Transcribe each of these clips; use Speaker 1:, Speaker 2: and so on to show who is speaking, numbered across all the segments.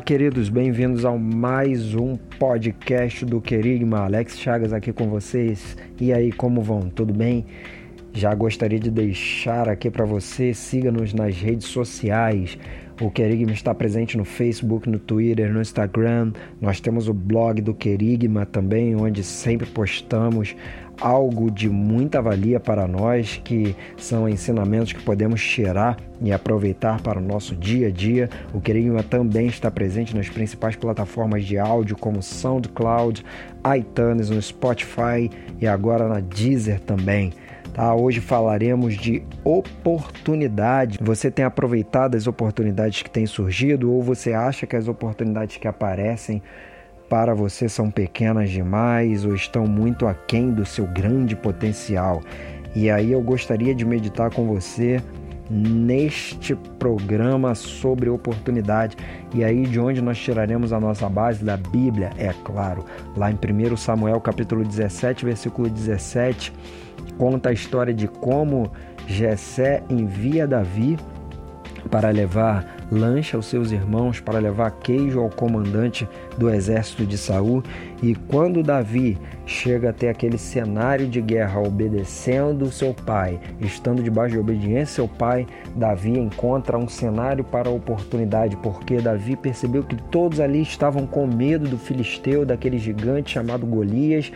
Speaker 1: Olá, queridos, bem-vindos a mais um podcast do Querigma. Alex Chagas aqui com vocês. E aí, como vão? Tudo bem? Já gostaria de deixar aqui para você, siga-nos nas redes sociais. O Querigma está presente no Facebook, no Twitter, no Instagram. Nós temos o blog do Querigma também, onde sempre postamos algo de muita valia para nós, que são ensinamentos que podemos tirar e aproveitar para o nosso dia a dia. O Querigma também está presente nas principais plataformas de áudio como SoundCloud, iTunes, no Spotify e agora na Deezer também. Tá, hoje falaremos de oportunidade. Você tem aproveitado as oportunidades que têm surgido ou você acha que as oportunidades que aparecem para você são pequenas demais ou estão muito aquém do seu grande potencial. E aí eu gostaria de meditar com você neste programa sobre oportunidade. E aí de onde nós tiraremos a nossa base da Bíblia, é claro, lá em 1 Samuel capítulo 17, versículo 17, conta a história de como Jessé envia Davi para levar lancha aos seus irmãos para levar queijo ao comandante do exército de Saul. E quando Davi chega até aquele cenário de guerra, obedecendo seu pai, estando debaixo de obediência seu pai, Davi encontra um cenário para a oportunidade, porque Davi percebeu que todos ali estavam com medo do filisteu, daquele gigante chamado Golias.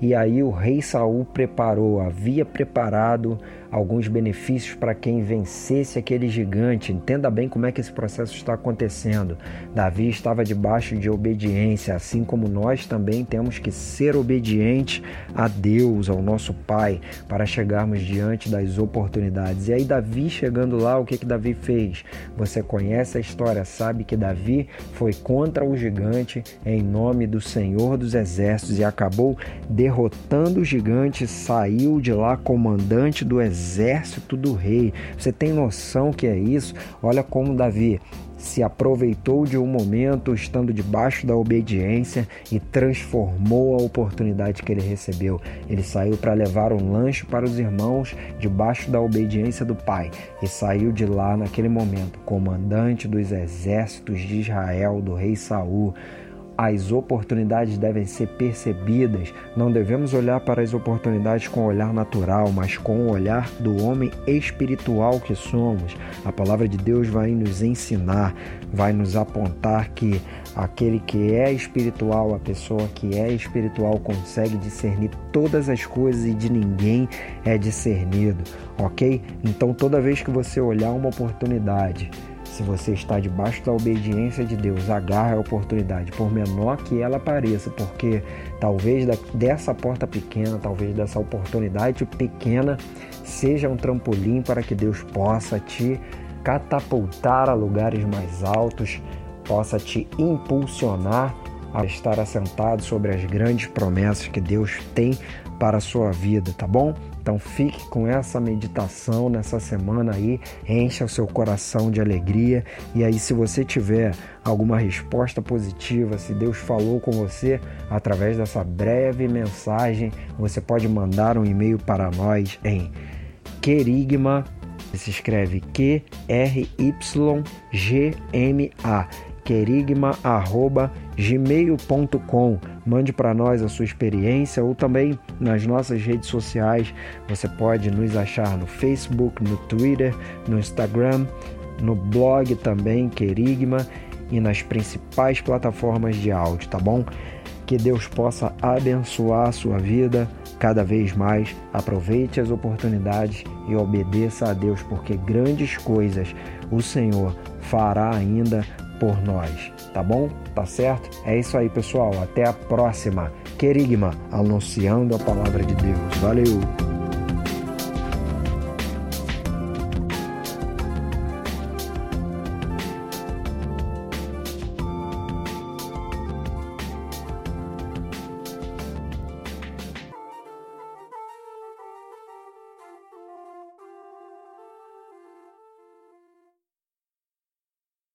Speaker 1: E aí o rei Saul preparou, havia preparado alguns benefícios para quem vencesse aquele gigante. Entenda bem como é que esse processo está acontecendo. Davi estava debaixo de obediência, assim como nós também temos que ser obedientes a Deus, ao nosso Pai, para chegarmos diante das oportunidades. E aí Davi chegando lá, o que que Davi fez? Você conhece a história, sabe que Davi foi contra o gigante em nome do Senhor dos Exércitos e acabou derrotando o gigante, saiu de lá comandante do exército exército do rei. Você tem noção que é isso? Olha como Davi se aproveitou de um momento estando debaixo da obediência e transformou a oportunidade que ele recebeu. Ele saiu para levar um lanche para os irmãos debaixo da obediência do pai e saiu de lá naquele momento, comandante dos exércitos de Israel, do rei Saul as oportunidades devem ser percebidas. Não devemos olhar para as oportunidades com o olhar natural, mas com o olhar do homem espiritual que somos. A palavra de Deus vai nos ensinar, vai nos apontar que aquele que é espiritual, a pessoa que é espiritual, consegue discernir todas as coisas e de ninguém é discernido, ok? Então, toda vez que você olhar uma oportunidade, se você está debaixo da obediência de Deus, agarre a oportunidade, por menor que ela pareça, porque talvez dessa porta pequena, talvez dessa oportunidade pequena, seja um trampolim para que Deus possa te catapultar a lugares mais altos, possa te impulsionar a estar assentado sobre as grandes promessas que Deus tem para a sua vida, tá bom? Então fique com essa meditação nessa semana aí, encha o seu coração de alegria e aí se você tiver alguma resposta positiva, se Deus falou com você através dessa breve mensagem, você pode mandar um e-mail para nós em querigma se escreve Q R Y G M A querigma@gmail.com. Mande para nós a sua experiência ou também nas nossas redes sociais. Você pode nos achar no Facebook, no Twitter, no Instagram, no blog também Querigma e nas principais plataformas de áudio, tá bom? Que Deus possa abençoar a sua vida cada vez mais. Aproveite as oportunidades e obedeça a Deus, porque grandes coisas o Senhor fará ainda por nós, tá bom? Tá certo? É isso aí, pessoal. Até a próxima. Querigma, anunciando a palavra de Deus. Valeu!